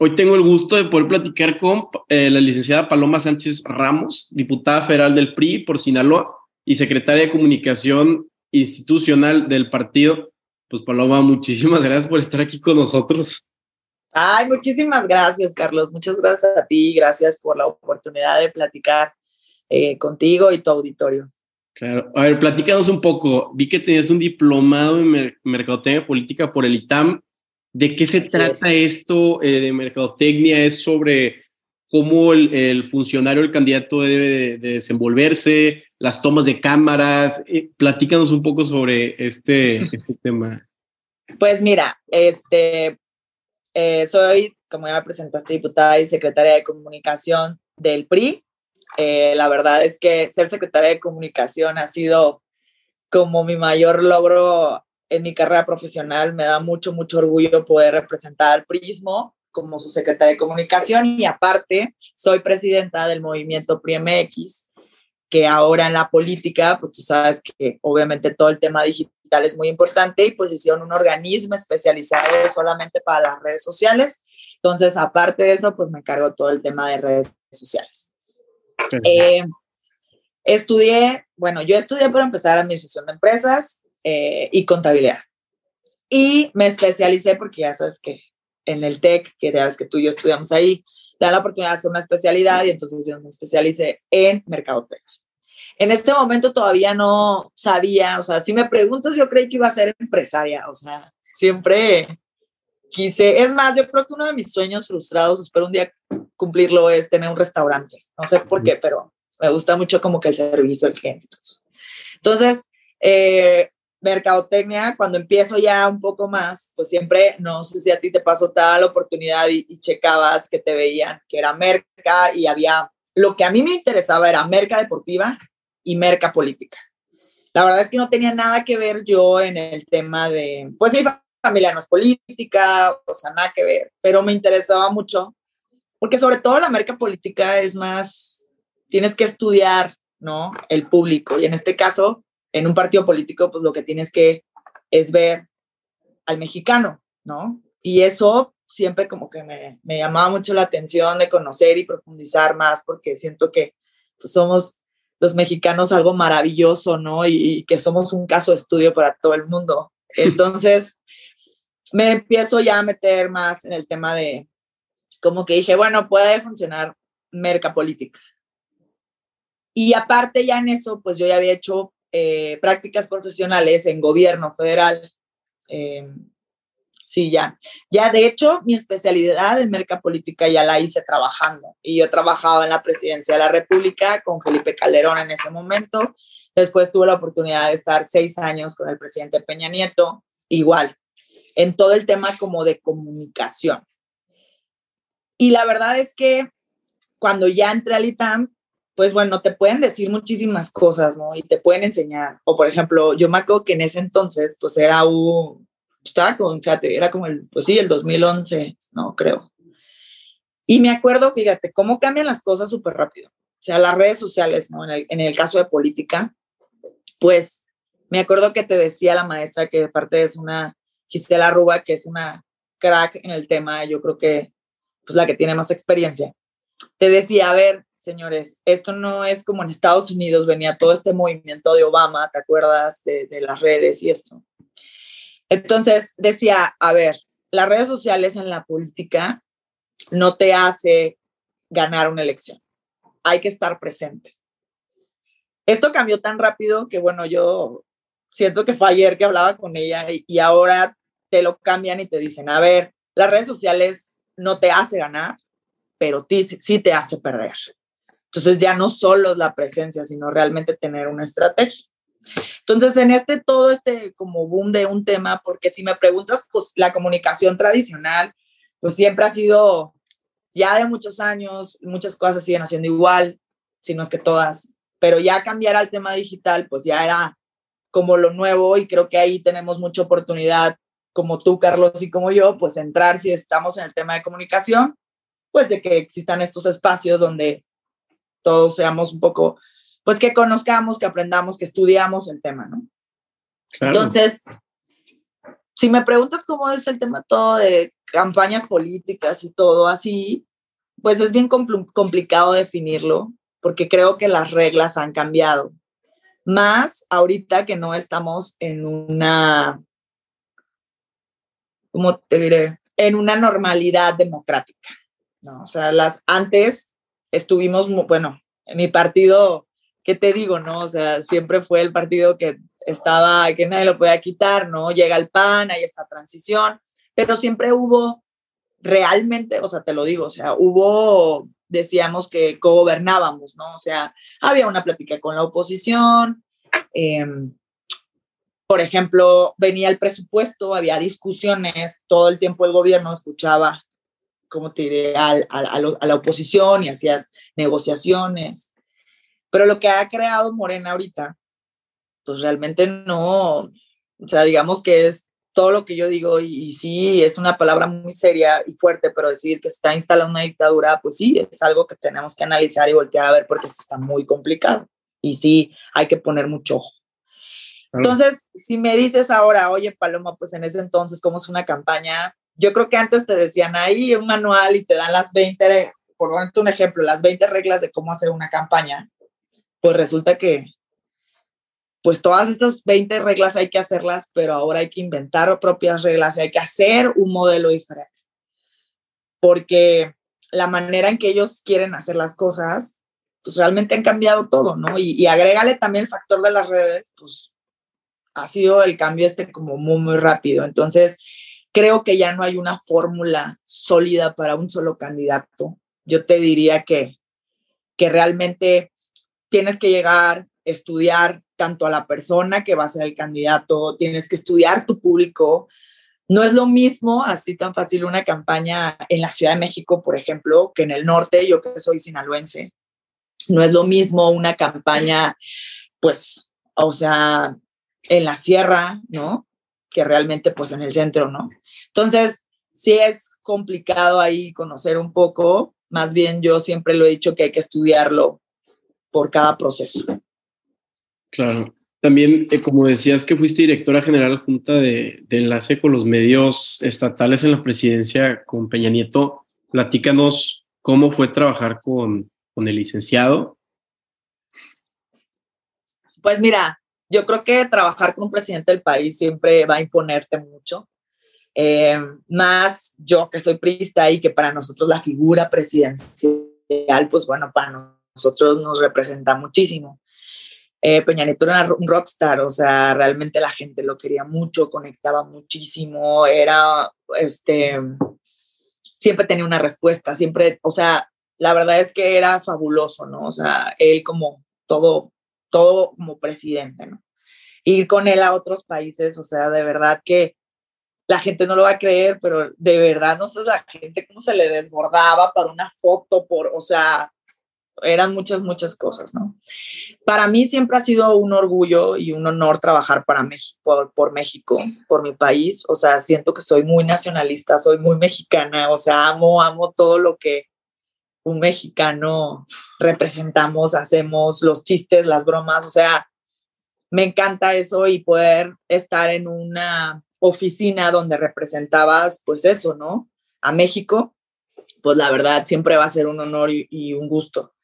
Hoy tengo el gusto de poder platicar con eh, la licenciada Paloma Sánchez Ramos, diputada federal del PRI por Sinaloa y secretaria de Comunicación Institucional del partido. Pues Paloma, muchísimas gracias por estar aquí con nosotros. Ay, muchísimas gracias, Carlos. Muchas gracias a ti. Gracias por la oportunidad de platicar eh, contigo y tu auditorio. Claro. A ver, platícanos un poco. Vi que tenías un diplomado en Mercadotecnia Política por el ITAM ¿De qué se trata esto eh, de mercadotecnia? ¿Es sobre cómo el, funcionario, el candidato debe de, desenvolverse, las tomas de cámaras? Eh, platícanos un poco sobre este, este tema. Pues mira, este, eh, soy, como ya me presentaste, diputada y secretaria de comunicación del PRI. la verdad es que ser secretaria de comunicación ha sido como mi mayor logro en mi carrera profesional me da mucho, mucho orgullo poder representar al Prismo como su secretaria de comunicación y aparte soy presidenta del movimiento PRIMX, que ahora en la política, pues tú sabes que obviamente todo el tema digital es muy importante y pues hicieron un organismo especializado solamente para las redes sociales. Entonces, aparte de eso, pues me encargo todo el tema de redes sociales. Eh, estudié, bueno, yo estudié para empezar administración de empresas, eh, y contabilidad. Y me especialicé porque ya sabes que en el TEC, que ya sabes que tú y yo estudiamos ahí, te da la oportunidad de hacer una especialidad y entonces yo me especialicé en mercadotecnia. En este momento todavía no sabía, o sea, si me preguntas, yo creí que iba a ser empresaria, o sea, siempre quise, es más, yo creo que uno de mis sueños frustrados, espero un día cumplirlo, es tener un restaurante. No sé por qué, pero me gusta mucho como que el servicio, el cliente. Entonces, eh, mercadotecnia, cuando empiezo ya un poco más, pues siempre, no sé si a ti te pasó tal oportunidad y, checabas que te veían que era merca y había, lo que a mí me interesaba era merca deportiva y merca política. La verdad es que no tenía nada que ver yo en el tema de, pues mi familia no es política, o sea, nada que ver, pero me interesaba mucho, porque sobre todo la merca política es más, tienes que estudiar, ¿no? El público, y en este caso, en un partido político, pues lo que tienes que es ver al mexicano, ¿no? Y eso siempre como que me, me llamaba mucho la atención de conocer y profundizar más, porque siento que pues, somos los mexicanos algo maravilloso, ¿no? Y, que somos un caso de estudio para todo el mundo. Entonces, me empiezo ya a meter más en el tema de, como que dije, bueno, puede funcionar merca política. Y aparte ya en eso, pues yo ya había hecho eh, prácticas profesionales en gobierno federal. Eh, sí, ya. Ya, de hecho, mi especialidad en política ya la hice trabajando. Y yo trabajaba en la presidencia de la República con Felipe Calderón en ese momento. Después tuve la oportunidad de estar seis años con el presidente Peña Nieto, igual, en todo el tema como de comunicación. Y la verdad es que cuando ya entré al ITAM, pues bueno, te pueden decir muchísimas cosas, ¿no? Y te pueden enseñar. O por ejemplo, yo me acuerdo que en ese entonces, pues era un, estaba con, fíjate, era como el, pues sí, el 2011, no creo. Y me acuerdo, fíjate, cómo cambian las cosas súper rápido. O sea, las redes sociales, ¿no? En el, caso de política, pues me acuerdo que te decía la maestra que de parte es una Gisela Ruba, que es una crack en el tema, yo creo que pues la que tiene más experiencia. Te decía, a ver, señores, esto no es como en Estados Unidos venía todo este movimiento de Obama, ¿te acuerdas de, de las redes y esto? Entonces decía, a ver, las redes sociales en la política no te hace ganar una elección. Hay que estar presente. Esto cambió tan rápido que, bueno, yo siento que fue ayer que hablaba con ella y, y ahora te lo cambian y te dicen, a ver, las redes sociales no te hace ganar, pero sí te hace perder. Entonces ya no solo es la presencia, sino realmente tener una estrategia. Entonces, en este todo este como boom de un tema, porque si me preguntas, pues la comunicación tradicional, pues siempre ha sido ya de muchos años, muchas cosas siguen haciendo igual, si no es que todas, pero ya cambiar al tema digital, pues ya era como lo nuevo y creo que ahí tenemos mucha oportunidad, como tú, Carlos, y como yo, pues entrar si estamos en el tema de comunicación, pues de que existan estos espacios donde todos seamos un poco, pues que conozcamos, que aprendamos, que estudiamos el tema, ¿no? Entonces, si me preguntas cómo es el tema todo de campañas políticas y todo así, pues es bien complicado definirlo, porque creo que las reglas han cambiado. Más ahorita que no estamos en una, ¿cómo te diré? En una normalidad democrática. ¿no? O sea, las, antes estuvimos, bueno, en mi partido, ¿qué te digo, no? O sea, siempre fue el partido que estaba, que nadie lo podía quitar, ¿no? Llega el PAN, hay esta transición, pero siempre hubo realmente, o sea, te lo digo, o sea, hubo, decíamos que gobernábamos, ¿no? O sea, había una plática con la oposición, em, por ejemplo, venía el presupuesto, había discusiones, todo el tiempo el gobierno escuchaba, como te diré, a, a la oposición y hacías negociaciones. Pero lo que ha creado Morena ahorita, pues realmente no, o sea, digamos que es todo lo que yo digo y, sí, es una palabra muy seria y fuerte, pero decir que está instalada una dictadura, pues sí, es algo que tenemos que analizar y voltear a ver porque está muy complicado y sí, hay que poner mucho ojo. Entonces, si me dices ahora, oye, Paloma, pues en ese entonces, ¿cómo es una campaña? Yo creo que antes te decían ahí un manual y te dan las 20, por un ejemplo, las 20 reglas de cómo hacer una campaña. Pues resulta que pues todas estas 20 reglas hay que hacerlas, pero ahora hay que inventar propias reglas y hay que hacer un modelo diferente. Porque la manera en que ellos quieren hacer las cosas, pues realmente han cambiado todo, ¿no? Y, y agrégale también el factor de las redes, pues ha sido el cambio este como muy, muy rápido. Entonces, creo que ya no hay una fórmula sólida para un solo candidato. Yo te diría que, que realmente tienes que llegar, estudiar tanto a la persona que va a ser el candidato, tienes que estudiar tu público. No es lo mismo así tan fácil una campaña en la Ciudad de México, por ejemplo, que en el norte, yo que soy sinaloense. No es lo mismo una campaña, pues, o sea, en la sierra, ¿no? Que realmente, pues, en el centro, ¿no? Entonces, sí es complicado ahí conocer un poco. Más bien, yo siempre lo he dicho que hay que estudiarlo por cada proceso. Claro. También, eh, como decías que fuiste directora general junta de, de, enlace con los medios estatales en la presidencia con Peña Nieto, platícanos cómo fue trabajar con, con el licenciado. Pues mira, yo creo que trabajar con un presidente del país siempre va a imponerte mucho. Eh, más yo que soy prista y que para nosotros la figura presidencial, pues bueno, para nosotros nos representa muchísimo. Eh, Peña Nieto era un rockstar, o sea, realmente la gente lo quería mucho, conectaba muchísimo, era, este, siempre tenía una respuesta, siempre, o sea, la verdad es que era fabuloso, ¿no? O sea, él como todo, todo como presidente, ¿no? Ir con él a otros países, o sea, de verdad que la gente no lo va a creer, pero de verdad, no sé, la gente cómo se le desbordaba para una foto, por, o sea, eran muchas, muchas cosas, ¿no? Para mí siempre ha sido un orgullo y un honor trabajar para México, por, México, por mi país. O sea, siento que soy muy nacionalista, soy muy mexicana, o sea, amo, amo todo lo que un mexicano representamos, hacemos, los chistes, las bromas, o sea, me encanta eso y poder estar en una oficina donde representabas, pues eso, ¿no? A México, pues la verdad siempre va a ser un honor y, un gusto.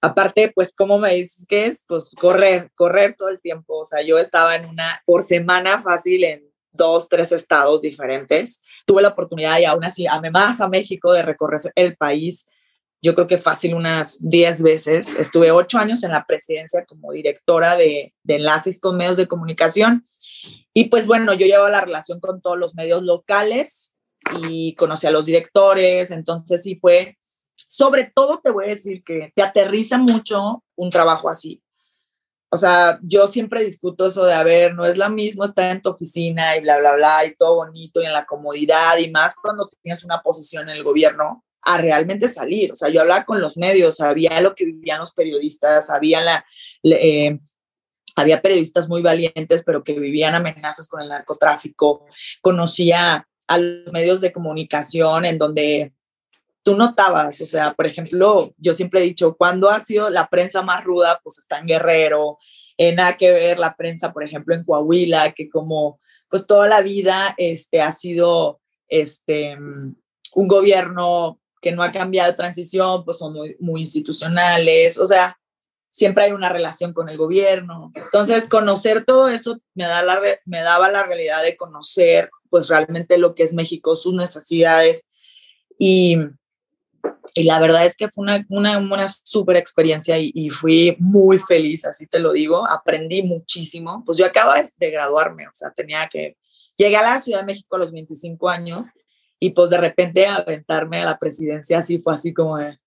Aparte, pues, ¿cómo me dices que es? Pues correr, correr todo el tiempo. O sea, yo estaba en una, por semana fácil en dos, tres estados diferentes. Tuve la oportunidad y aún así amé más a México de recorrer el país. Yo creo que fácil unas diez veces. Estuve ocho años en la presidencia como directora de, de enlaces con medios de comunicación. Y pues bueno, yo llevaba la relación con todos los medios locales y conocí a los directores. Entonces sí fue sobre todo te voy a decir que te aterriza mucho un trabajo así. O sea, yo siempre discuto eso de, a ver, no es lo mismo estar en tu oficina y bla, bla, bla, y todo bonito y en la comodidad y más cuando tienes una posición en el gobierno, a realmente salir. O sea, yo hablaba con los medios, sabía lo que vivían los periodistas, sabía la... Eh, había periodistas muy valientes, pero que vivían amenazas con el narcotráfico. Conocía a los medios de comunicación en donde tú notabas, o sea, por ejemplo, yo siempre he dicho, cuando ha sido la prensa más ruda? Pues está en Guerrero, nada que ver la prensa, por ejemplo, en Coahuila, que como pues toda la vida este, ha sido este, un gobierno que no ha cambiado de transición, pues son muy, muy institucionales, o sea, siempre hay una relación con el gobierno. Entonces, conocer todo eso me, da la, me daba la realidad de conocer pues realmente lo que es México, sus necesidades y, y la verdad es que fue una, una, una súper experiencia y, fui muy feliz, así te lo digo, aprendí muchísimo. Pues yo acabo de graduarme, o sea, tenía que, llegué a la Ciudad de México a los 25 años y pues de repente aventarme a la presidencia así fue así como de,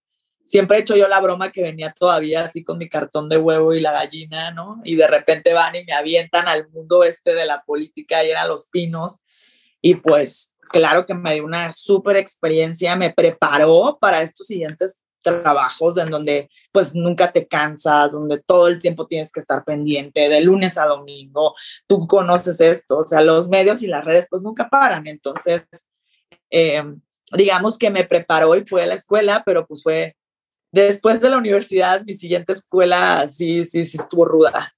siempre he hecho yo la broma que venía todavía así con mi cartón de huevo y la gallina, ¿no? Y de repente van y me avientan al mundo este de la política y eran los pinos y pues claro que me dio una súper experiencia, me preparó para estos siguientes trabajos en donde pues nunca te cansas, donde todo el tiempo tienes que estar pendiente, de lunes a domingo, tú conoces esto, o sea, los medios y las redes pues nunca paran, entonces eh, digamos que me preparó y fue a la escuela, pero pues fue después de la universidad, mi siguiente escuela sí, sí, sí estuvo ruda.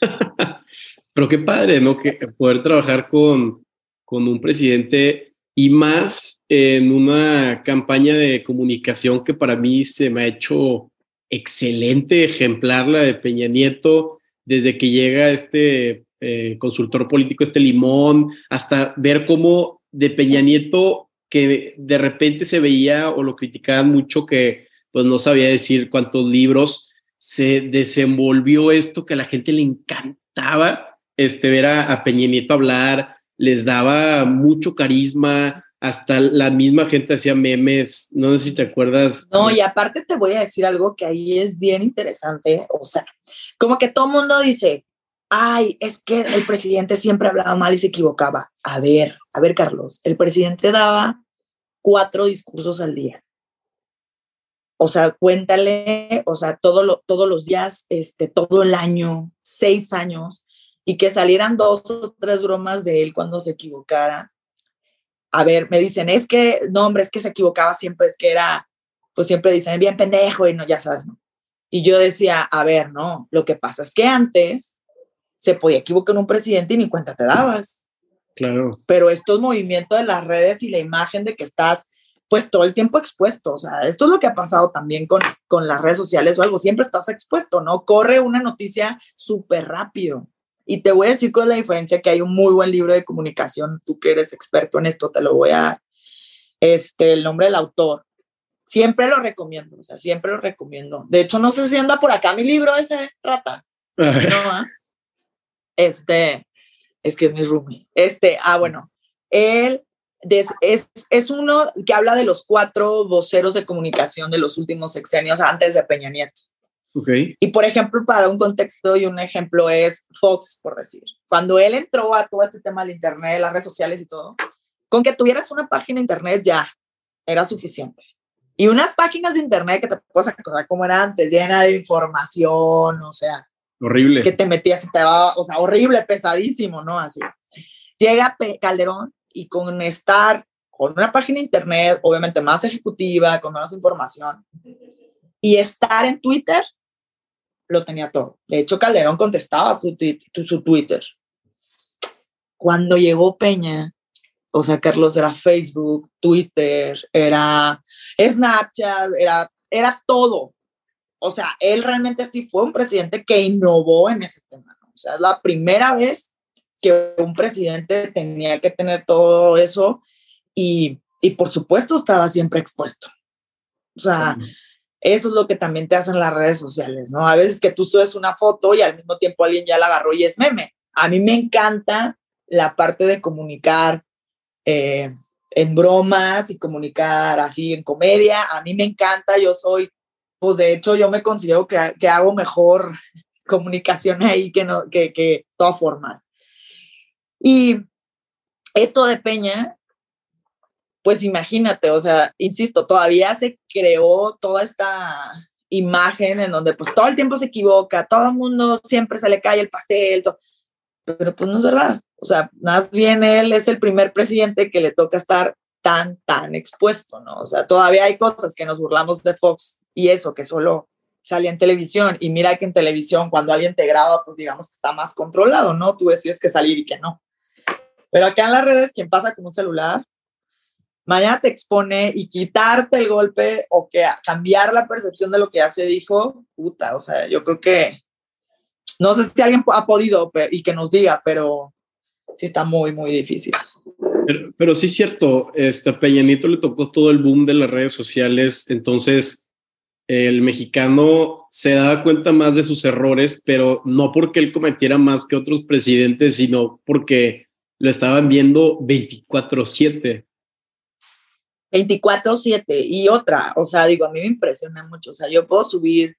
pero qué padre, ¿no? Que poder trabajar con, con un presidente y más en una campaña de comunicación que para mí se me ha hecho excelente, ejemplar la de Peña Nieto, desde que llega este eh, consultor político, este limón, hasta ver cómo de Peña Nieto, que de repente se veía o lo criticaban mucho, que pues no sabía decir cuántos libros, se desenvolvió esto que a la gente le encantaba, este, ver a, a Peña Nieto hablar, les daba mucho carisma, hasta la misma gente hacía memes, no sé si te acuerdas. No, y aparte te voy a decir algo que ahí es bien interesante, o sea, como que todo mundo dice, ay, es que el presidente siempre hablaba mal y se equivocaba. A ver, a ver, Carlos, el presidente daba cuatro discursos al día. O sea, cuéntale, o sea, todo lo, todos los días, este, todo el año, seis años, y que salieran dos o tres bromas de él cuando se equivocara. A ver, me dicen, es que, no, hombre, es que se equivocaba siempre, es que era, pues siempre dicen, bien pendejo y no, ya sabes, ¿no? Y yo decía, a ver, no, lo que pasa es que antes se podía equivocar un presidente y ni cuenta te dabas. Claro. Pero estos movimientos de las redes y la imagen de que estás pues todo el tiempo expuesto. O sea, esto es lo que ha pasado también con, con las redes sociales o algo. Siempre estás expuesto, ¿no? Corre una noticia súper rápido. Y te voy a decir cuál es la diferencia, que hay un muy buen libro de comunicación, tú que eres experto en esto, te lo voy a dar. Este, el nombre del autor. Siempre lo recomiendo, o sea, siempre lo recomiendo. De hecho, no sé si anda por acá mi libro ese, rata. No, ¿ah? Este, es que es mi roomie. Este, ah, bueno, él es, es, es, uno que habla de los cuatro voceros de comunicación de los últimos sexenios antes de Peña Nieto. Y por ejemplo, para un contexto y un ejemplo es Fox, por decir. Cuando él entró a todo este tema del Internet, las redes sociales y todo, con que tuvieras una página de Internet ya era suficiente. Y unas páginas de Internet que te puedes acordar como era antes, llena de información, o sea. Horrible. Que te metías y te daba, o sea, horrible, pesadísimo, ¿no? Así. Llega Calderón y con estar con una página de Internet, obviamente más ejecutiva, con más información, y estar en Twitter lo tenía todo. De hecho, Calderón contestaba su, su Twitter. Cuando llegó Peña, o sea, Carlos era Facebook, Twitter, era Snapchat, era, era todo. O sea, él realmente sí fue un presidente que innovó en ese tema. O sea, es la primera vez que un presidente tenía que tener todo eso y, y por supuesto estaba siempre expuesto. O sea, eso es lo que también te hacen las redes sociales, ¿no? A veces que tú subes una foto y al mismo tiempo alguien ya la agarró y es meme. A mí me encanta la parte de comunicar eh, en bromas y comunicar así en comedia. A mí me encanta, yo soy, pues de hecho yo me considero que, que hago mejor comunicación ahí que, no, que, que toda forma. Y esto de Peña, pues imagínate, o sea, insisto, todavía se creó toda esta imagen en donde pues todo el tiempo se equivoca, todo el mundo siempre se le cae el pastel, pero pues no es verdad. O sea, más bien él es el primer presidente que le toca estar tan, tan expuesto, ¿no? O sea, todavía hay cosas que nos burlamos de Fox y eso, que solo salía en televisión y mira que en televisión cuando alguien te graba, pues digamos que está más controlado, ¿no? Tú decides que salir y que no. Pero acá en las redes, quien pasa con un celular, mañana te expone y quitarte el golpe o que cambiar la percepción de lo que ya se dijo, puta, o sea, yo creo que no sé si alguien ha podido y que nos diga, pero sí está muy, muy difícil. Pero, sí es cierto, este, a Peñanito le tocó todo el boom de las redes sociales, entonces el mexicano se daba cuenta más de sus errores, pero no porque él cometiera más que otros presidentes, sino porque lo estaban viendo 24/7. 24/7 y otra, o sea, digo, a mí me impresiona mucho, o sea, yo puedo subir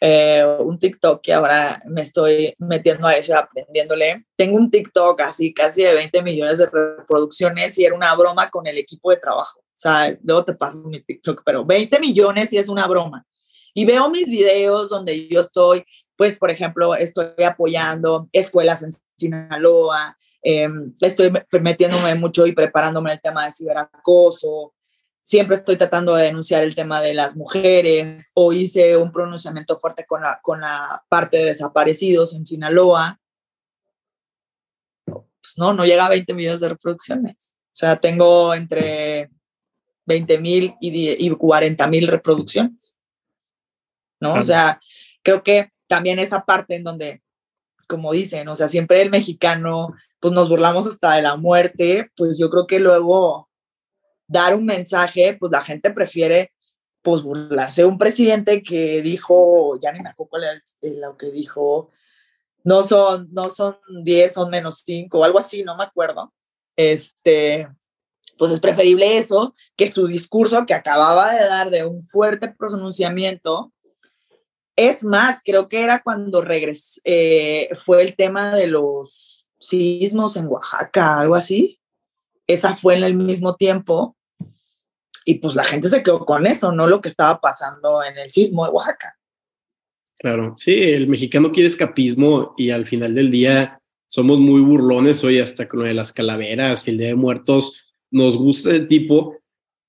eh, un TikTok que ahora me estoy metiendo a eso, aprendiéndole. Tengo un TikTok así, casi de 20 millones de reproducciones y era una broma con el equipo de trabajo. O sea, luego te paso mi TikTok, pero 20 millones y es una broma. Y veo mis videos donde yo estoy, pues, por ejemplo, estoy apoyando escuelas en Sinaloa, em, estoy metiéndome mucho y preparándome el tema de ciberacoso, siempre estoy tratando de denunciar el tema de las mujeres o hice un pronunciamiento fuerte con la, con la parte de desaparecidos en Sinaloa. Pues no, no llega a 20 millones de reproducciones. O sea, tengo entre 20 mil y, 40 mil reproducciones. ¿No? O sea, creo que también esa parte en donde, como dicen, o sea, siempre el mexicano, pues nos burlamos hasta de la muerte, pues yo creo que luego dar un mensaje, pues la gente prefiere pues burlarse de un presidente que dijo, ya ni me acuerdo cuál era lo que dijo, no son, no son 10, son menos 5 o algo así, no me acuerdo. Este, pues es preferible eso que su discurso que acababa de dar de un fuerte pronunciamiento. Es más, creo que era cuando regresé, eh, fue el tema de los sismos en Oaxaca, algo así. Esa fue en el mismo tiempo y pues la gente se quedó con eso, no lo que estaba pasando en el sismo de Oaxaca. Claro, sí, el mexicano quiere escapismo y al final del día somos muy burlones hoy hasta con lo de las calaveras y el Día de Muertos, nos gusta el tipo,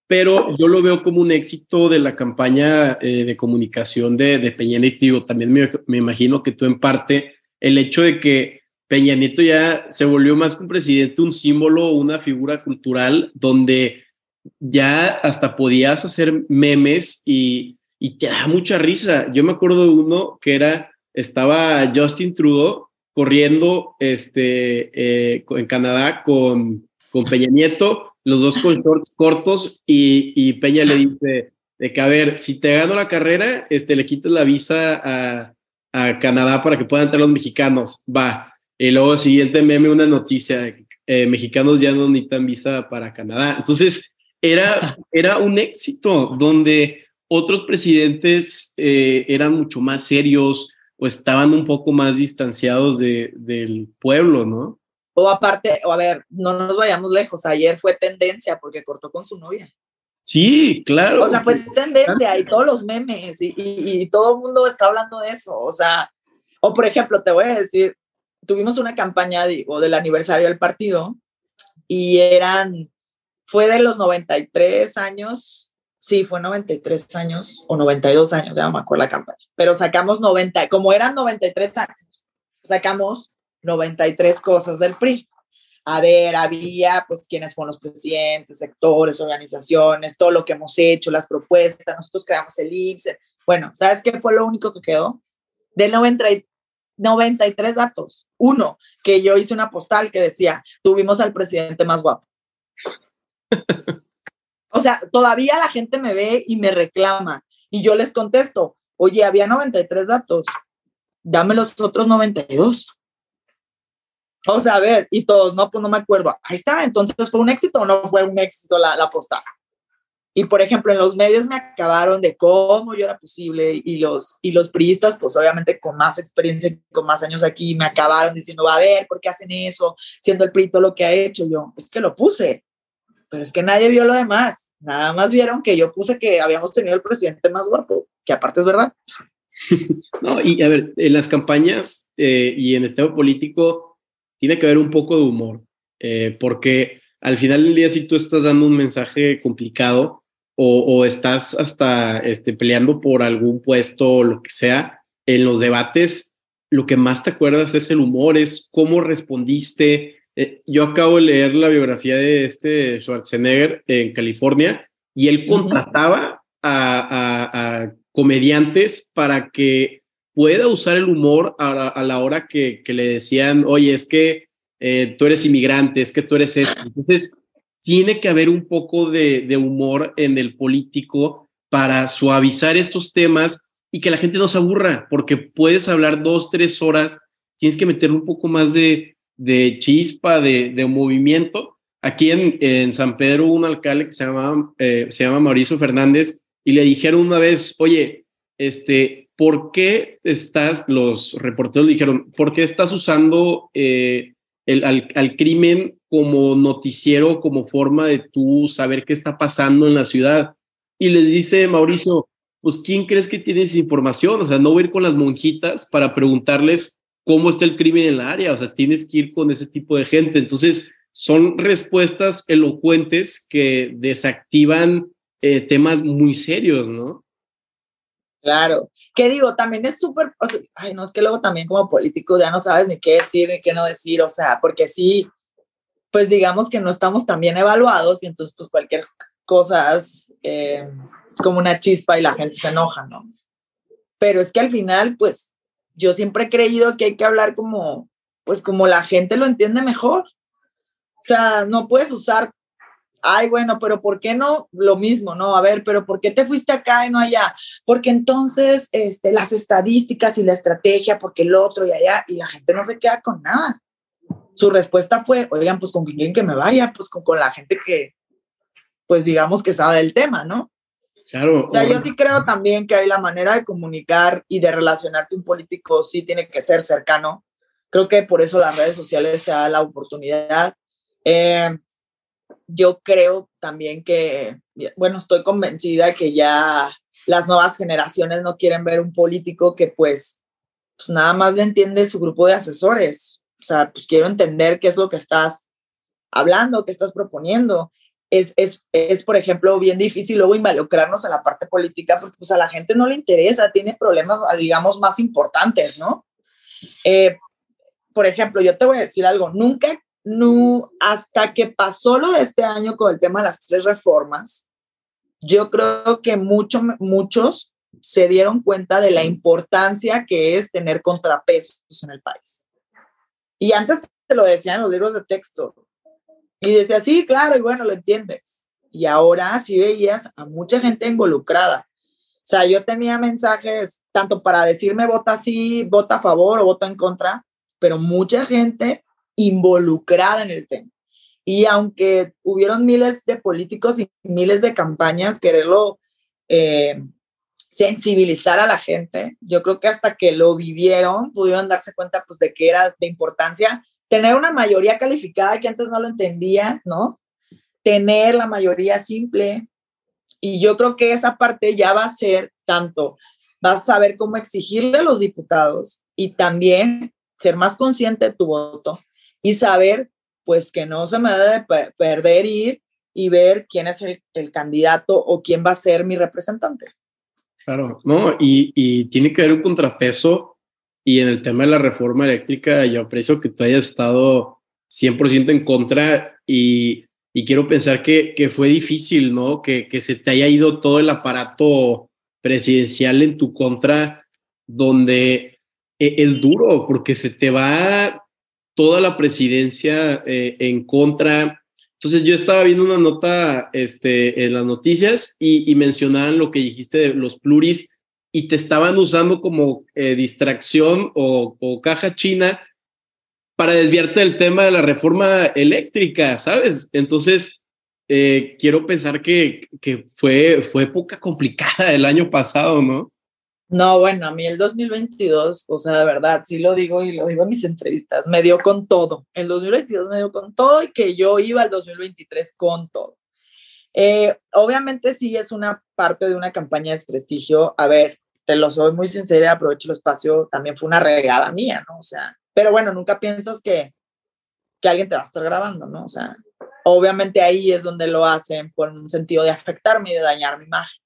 pero yo lo veo como un éxito de la campaña eh, de comunicación de, Peña Nieto. También me, me, imagino que tú en parte, el hecho de que Peña Nieto ya se volvió más que un presidente, un símbolo, una figura cultural donde ya hasta podías hacer memes y, te da mucha risa. Yo me acuerdo de uno que era, estaba Justin Trudeau corriendo este, eh, en Canadá con, con Peña Nieto, los dos con shorts cortos y, Peña le dice de que, a ver, si te gano la carrera, este, le quitas la visa a, Canadá para que puedan entrar los mexicanos. Va. Y luego, siguiente meme, una noticia, eh, mexicanos ya no necesitan visa para Canadá. Entonces, era, era un éxito donde otros presidentes eh, eran mucho más serios o estaban un poco más distanciados de, del pueblo, ¿no? O aparte, o a ver, no nos vayamos lejos, ayer fue tendencia porque cortó con su novia. Sí, claro. O sea, fue tendencia y todos los memes y, y, todo el mundo está hablando de eso. O sea, o por ejemplo, te voy a decir, tuvimos una campaña, digo, del aniversario del partido y eran fue de los 93 años, sí, fue 93 años o 92 años, ya no me acuerdo la campaña, pero sacamos 90, como eran 93 años, sacamos 93 cosas del PRI. A ver, había pues quiénes fueron los presidentes, sectores, organizaciones, todo lo que hemos hecho, las propuestas, nosotros creamos el IPSE. Bueno, ¿sabes qué fue lo único que quedó? Del 90, 93 datos. Uno, que yo hice una postal que decía, tuvimos al presidente más guapo o sea, todavía la gente me ve y me reclama y yo les contesto, oye, había 93 datos, dame los otros 92. O sea, a ver, y todos, no, pues no me acuerdo. Ahí está, entonces fue un éxito o no fue un éxito la, la postada. Y por ejemplo, en los medios me acabaron de cómo yo era posible y los, y los priistas, pues obviamente con más experiencia, con más años aquí, me acabaron diciendo, a ver, ¿por qué hacen eso? Siendo el PRI todo lo que ha hecho. Yo, es que lo puse pero es que nadie vio lo demás. Nada más vieron que yo puse que habíamos tenido el presidente más guapo, que aparte es verdad. no, y a ver, en las campañas eh, y en el tema político tiene que haber un poco de humor, eh, porque al final del día si tú estás dando un mensaje complicado, o, estás hasta este, peleando por algún puesto o lo que sea, en los debates, lo que más te acuerdas es el humor, es cómo respondiste. Eh, yo acabo de leer la biografía de este Schwarzenegger en California y él contrataba a, comediantes para que pueda usar el humor a, la hora que, le decían, oye, es que eh, tú eres inmigrante, es que tú eres esto. Entonces, tiene que haber un poco de, humor en el político para suavizar estos temas y que la gente no se aburra, porque puedes hablar dos, tres horas, tienes que meter un poco más de, chispa, de, movimiento. Aquí en, San Pedro un alcalde que se llama, eh, se llama Mauricio Fernández y le dijeron una vez, oye, este, ¿por qué estás, los reporteros dijeron, ¿por qué estás usando eh, el, al, crimen como noticiero, como forma de tú saber qué está pasando en la ciudad. Y les dice Mauricio, pues ¿quién crees que tiene esa información? O sea, no voy a ir con las monjitas para preguntarles cómo está el crimen en la área, o sea, tienes que ir con ese tipo de gente. Entonces, son respuestas elocuentes que desactivan eh, temas muy serios, ¿no? Claro, que digo, también es súper, ay, no, es que luego también como político ya no sabes ni qué decir ni qué no decir, o sea, porque sí, pues digamos que no estamos tan bien evaluados y entonces pues cualquier cosa es, eh, es como una chispa y la gente se enoja, ¿no? Pero es que al final, pues yo siempre he creído que hay que hablar como, pues como la gente lo entiende mejor. O sea, no puedes usar ay, bueno, pero ¿por qué no lo mismo, no? A ver, pero ¿por qué te fuiste acá y no allá? Porque entonces este, las estadísticas y la estrategia, porque el otro y allá, y la gente no se queda con nada. Su respuesta fue, oigan, pues con quien que me vaya, pues con, con la gente que, pues digamos que sabe del tema, ¿no? Claro. O sea, yo sí creo también que hay la manera de comunicar y de relacionarte un político sí tiene que ser cercano. Creo que por eso las redes sociales te dan la oportunidad. Eh, yo creo también que, bueno, estoy convencida que ya las nuevas generaciones no quieren ver un político que pues, pues nada más le entiende su grupo de asesores. O sea, pues quiero entender qué es lo que estás hablando, qué estás proponiendo. Es, es, es, por ejemplo, bien difícil luego involucrarnos en la parte política porque pues a la gente no le interesa, tiene problemas, digamos, más importantes, ¿no? Eh, por ejemplo, yo te voy a decir algo, nunca no, hasta que pasó lo de este año con el tema de las tres reformas, yo creo que mucho, muchos se dieron cuenta de la importancia que es tener contrapesos en el país. Y antes te lo decían los libros de texto. Y decía, sí, claro, y bueno, lo entiendes. Y ahora sí veías a mucha gente involucrada. O sea, yo tenía mensajes tanto para decirme vota sí, vota a favor o vota en contra, pero mucha gente involucrada en el tema. Y aunque hubieron miles de políticos y miles de campañas, quererlo eh, sensibilizar a la gente, yo creo que hasta que lo vivieron, pudieron darse cuenta pues de que era de importancia tener una mayoría calificada que antes no lo entendía, ¿no? Tener la mayoría simple. Y yo creo que esa parte ya va a ser tanto, vas a saber cómo exigirle a los diputados y también ser más consciente de tu voto, y saber pues que no se me debe perder ir y ver quién es el, el, candidato o quién va a ser mi representante. Claro, no, y, y, tiene que haber un contrapeso y en el tema de la reforma eléctrica yo aprecio que tú hayas estado 100% en contra y, y, quiero pensar que, que fue difícil, ¿no? Que, que se te haya ido todo el aparato presidencial en tu contra, donde e, es duro porque se te va toda la presidencia eh, en contra. Entonces yo estaba viendo una nota este, en las noticias y, mencionaban lo que dijiste de los pluris y te estaban usando como eh, distracción o, caja china para desviarte del tema de la reforma eléctrica, ¿sabes? Entonces, eh, quiero pensar que, que, fue, fue época complicada el año pasado, ¿no? No, bueno, a mí el 2022, o sea, de verdad, sí lo digo y lo digo en mis entrevistas, me dio con todo. El 2022 me dio con todo y que yo iba al 2023 con todo. Eh, obviamente sí es una parte de una campaña de desprestigio. A ver, te lo soy muy sincera, aprovecho el espacio, también fue una regada mía, ¿no? O sea, pero bueno, nunca piensas que, que alguien te va a estar grabando, ¿no? O sea, obviamente ahí es donde lo hacen por un sentido de afectarme y de dañar mi imagen.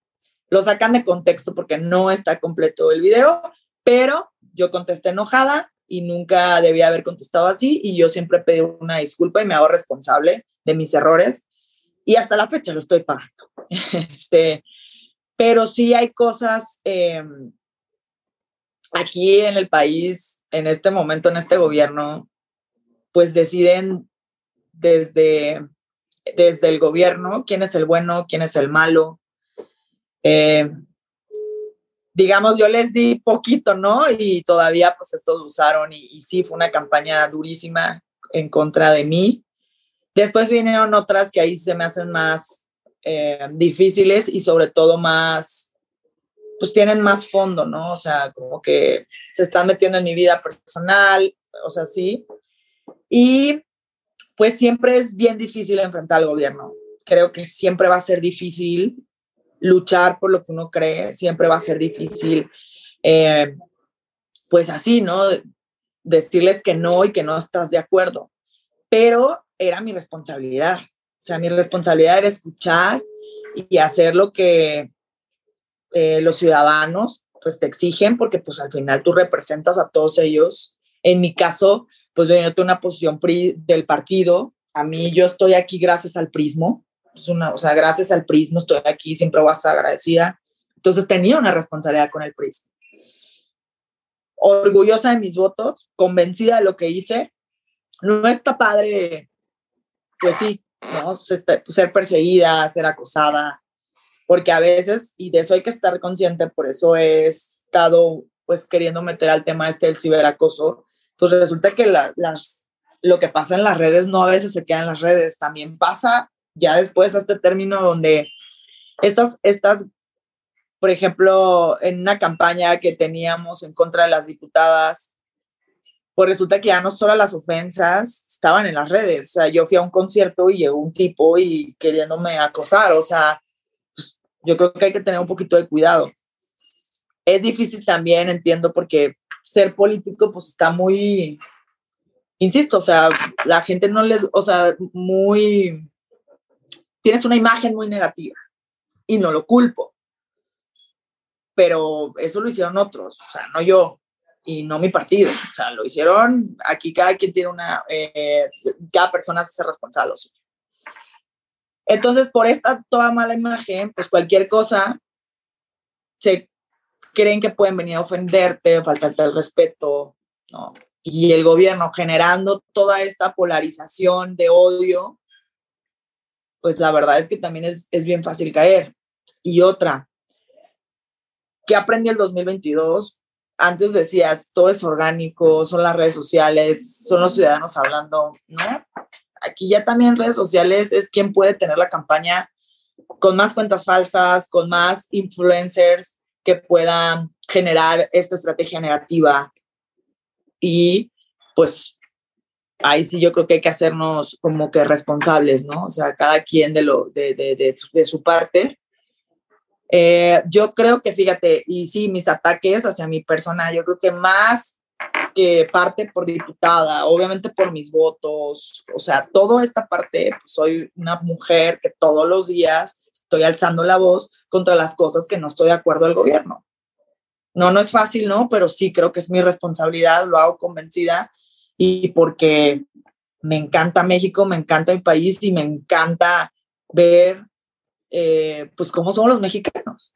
Lo sacan de contexto porque no está completo el video, pero yo contesté enojada y nunca debía haber contestado así y yo siempre pedí una disculpa y me hago responsable de mis errores y hasta la fecha lo estoy pagando. este, pero sí hay cosas em, aquí en el país, en este momento, en este gobierno, pues deciden desde, desde el gobierno quién es el bueno, quién es el malo. Eh, digamos, yo les di poquito, ¿no? Y todavía pues estos usaron y, y, sí, fue una campaña durísima en contra de mí. Después vinieron otras que ahí se me hacen más eh, difíciles y sobre todo más, pues tienen más fondo, ¿no? O sea, como que se están metiendo en mi vida personal, o sea, sí. Y pues siempre es bien difícil enfrentar al gobierno. Creo que siempre va a ser difícil luchar por lo que uno cree, siempre va a ser difícil, eh, pues así, ¿no? Decirles que no y que no estás de acuerdo. Pero era mi responsabilidad. Sea, mi responsabilidad era escuchar y hacer lo que eh, los ciudadanos pues te exigen porque pues al final tú representas a todos ellos. En mi caso, pues yo tengo una posición del partido. A mí yo estoy aquí gracias al prismo. Es una, o sea, gracias al prismo estoy aquí, siempre voy a agradecida. Entonces tenía una responsabilidad con el prismo. Orgullosa de mis votos, convencida de lo que hice. No está padre, pues sí, ¿no? Ser perseguida, ser acosada, porque a veces, y de eso hay que estar consciente, por eso he estado pues queriendo meter al tema este del ciberacoso, pues resulta que las, lo que pasa en las redes no a veces se queda en las redes, también pasa ya después a este término donde estas, estas, por ejemplo, en una campaña que teníamos en contra de las diputadas, pues resulta que ya no solo las ofensas estaban en las redes, o sea, yo fui a un concierto y llegó un tipo y queriéndome acosar, o sea, pues, yo creo que hay que tener un poquito de cuidado. Es difícil también, entiendo, porque ser político pues está muy, insisto, o sea, la gente no les, o sea, muy, tienes una imagen muy negativa y no lo culpo, pero eso lo hicieron otros, o sea, no yo y no mi partido. O sea, lo hicieron, aquí cada quien tiene una, eh, cada persona se hace responsable. Entonces, por esta toda mala imagen, pues cualquier cosa, se creen que pueden venir a ofenderte, faltarte el respeto, ¿no? Y el gobierno generando toda esta polarización de odio, pues la verdad es que también es, es bien fácil caer. Y otra, ¿qué aprendí el 2022? Antes decías, todo es orgánico, son las redes sociales, son los ciudadanos hablando, ¿no? Aquí ya también redes sociales es quien puede tener la campaña con más cuentas falsas, con más influencers que puedan generar esta estrategia negativa. Y pues ahí sí yo creo que hay que hacernos como que responsables, ¿no? O sea, cada quien de, lo, de, de, de, de su parte eh, yo creo que, fíjate, y sí, mis ataques hacia mi persona, yo creo que más que parte por diputada, obviamente por mis votos, o sea, toda esta parte, pues, soy una mujer que todos los días estoy alzando la voz contra las cosas que no estoy de acuerdo al gobierno. No, no es fácil, ¿no? Pero sí creo que es mi responsabilidad, lo hago convencida y porque me encanta México, me encanta mi país y me encanta ver eh, pues cómo son los mexicanos.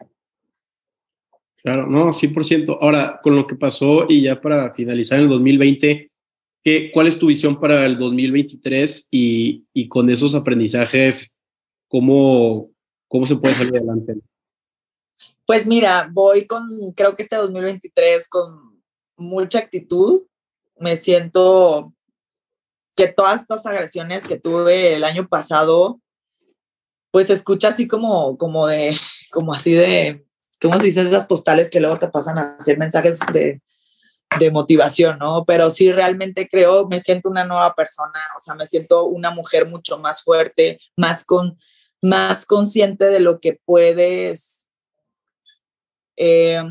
Claro, no, 100%. Ahora, con lo que pasó y ya para finalizar en el 2020, ¿qué, ¿cuál es tu visión para el 2023 y, y con esos aprendizajes, cómo, cómo se puede salir adelante? Pues mira, voy con, creo que este 2023 con mucha actitud. Me siento que todas estas agresiones que tuve el año pasado pues se escucha así como, como de, como así de, ¿cómo se dicen esas postales que luego te pasan a hacer mensajes de, de motivación, ¿no? Pero sí realmente creo, me siento una nueva persona, o sea, me siento una mujer mucho más fuerte, más, con, más consciente de lo que puedes. Eh,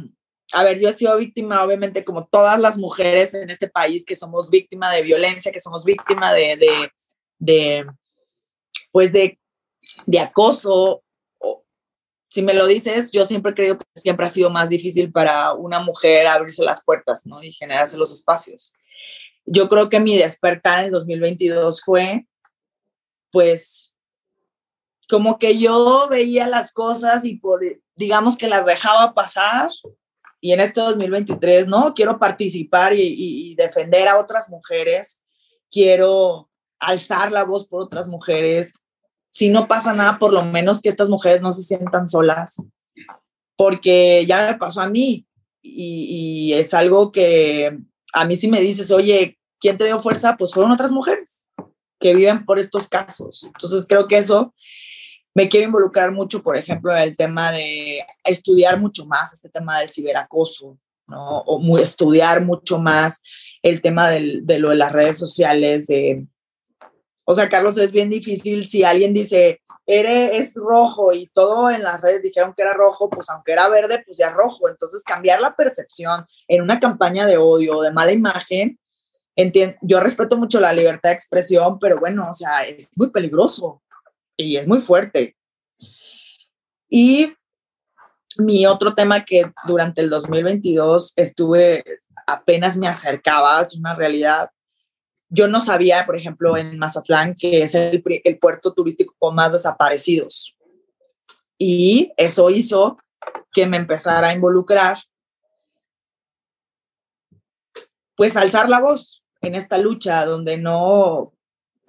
a ver, yo he sido víctima, obviamente, como todas las mujeres en este país que somos víctima de violencia, que somos víctima de, de, pues de, de acoso. Si me lo dices, yo siempre creo que siempre ha sido más difícil para una mujer abrirse las puertas, ¿no? Y generarse los espacios. Yo creo que mi despertar en el 2022 fue, pues, como que yo veía las cosas y por, digamos que las dejaba pasar y en este 2023, ¿no? Quiero participar y, defender a otras mujeres, quiero alzar la voz por otras mujeres. Si no pasa nada, por lo menos que estas mujeres no se sientan solas, porque ya me pasó a mí y, es algo que a mí si me dices, oye, ¿quién te dio fuerza? Pues fueron otras mujeres que viven por estos casos. Entonces creo que eso me quiero involucrar mucho, por ejemplo, en el tema de estudiar mucho más este tema del ciberacoso, ¿no? O muy, estudiar mucho más el tema de lo de las redes sociales. De, o sea, Carlos, es bien difícil si alguien dice, eres es rojo y todo en las redes dijeron que era rojo, pues aunque era verde, pues ya rojo. Entonces, cambiar la percepción en una campaña de odio o de mala imagen, yo respeto mucho la libertad de expresión, pero bueno, o sea, es muy peligroso y es muy fuerte. Y mi otro tema que durante el 2022 estuve, apenas me acercaba, es una realidad. Yo no sabía, por ejemplo, en Mazatlán, que es el, puerto turístico con más desaparecidos. Y eso hizo que me empezara a involucrar, pues alzar la voz en esta lucha donde no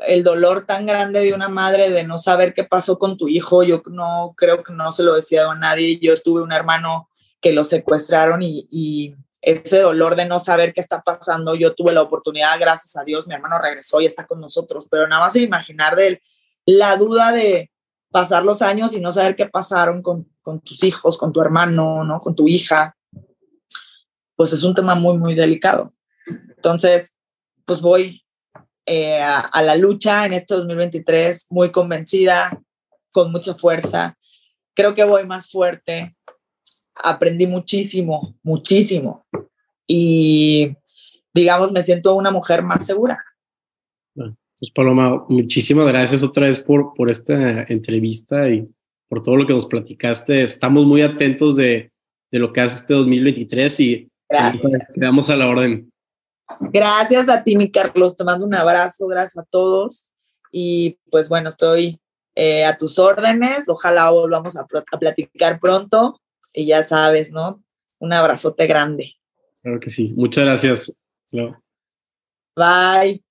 el dolor tan grande de una madre de no saber qué pasó con tu hijo, yo no creo que no se lo decía a nadie. Yo tuve un hermano que lo secuestraron y, ese dolor de no saber qué está pasando, yo tuve la oportunidad, gracias a Dios, mi hermano regresó y está con nosotros, pero nada más imaginar de la duda de pasar los años y no saber qué pasaron con, con tus hijos, con tu hermano, ¿no? Con tu hija, pues es un tema muy, muy delicado. Entonces, pues voy eh, a, la lucha en este 2023 muy convencida, con mucha fuerza. Creo que voy más fuerte. Aprendí muchísimo, muchísimo. Y digamos, me siento una mujer más segura. Pues Paloma, muchísimas gracias otra vez por, por esta entrevista y por todo lo que nos platicaste. Estamos muy atentos de, de lo que hace este 2023 y quedamos a la orden. Gracias a ti, mi Carlos. Te mando un abrazo. Gracias a todos. Y pues bueno, estoy eh, a tus órdenes. Ojalá volvamos a, a platicar pronto. Y ya sabes, ¿no? Un abrazote grande. Claro que sí. Muchas gracias. Bye.